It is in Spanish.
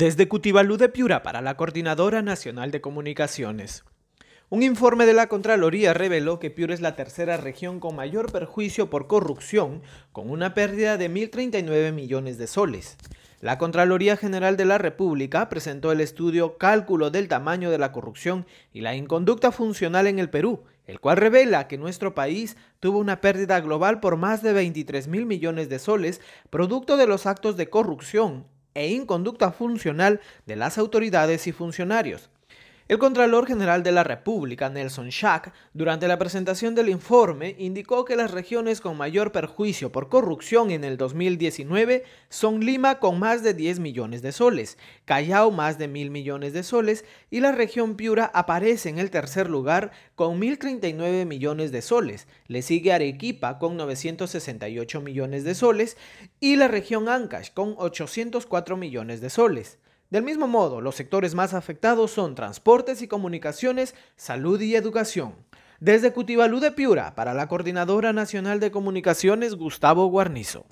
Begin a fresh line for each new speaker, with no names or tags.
Desde Cutibalú de Piura para la Coordinadora Nacional de Comunicaciones. Un informe de la Contraloría reveló que Piura es la tercera región con mayor perjuicio por corrupción, con una pérdida de 1.039 millones de soles. La Contraloría General de la República presentó el estudio Cálculo del tamaño de la corrupción y la inconducta funcional en el Perú, el cual revela que nuestro país tuvo una pérdida global por más de 23 mil millones de soles, producto de los actos de corrupción e inconducta funcional de las autoridades y funcionarios. El Contralor General de la República, Nelson Schack, durante la presentación del informe, indicó que las regiones con mayor perjuicio por corrupción en el 2019 son Lima con más de 10 millones de soles, Callao más de mil millones de soles y la región Piura aparece en el tercer lugar con 1.039 millones de soles. Le sigue Arequipa con 968 millones de soles y la región Ancash con 804 millones de soles. Del mismo modo, los sectores más afectados son transportes y comunicaciones, salud y educación. Desde Cutibalú de Piura, para la Coordinadora Nacional de Comunicaciones, Gustavo Guarnizo.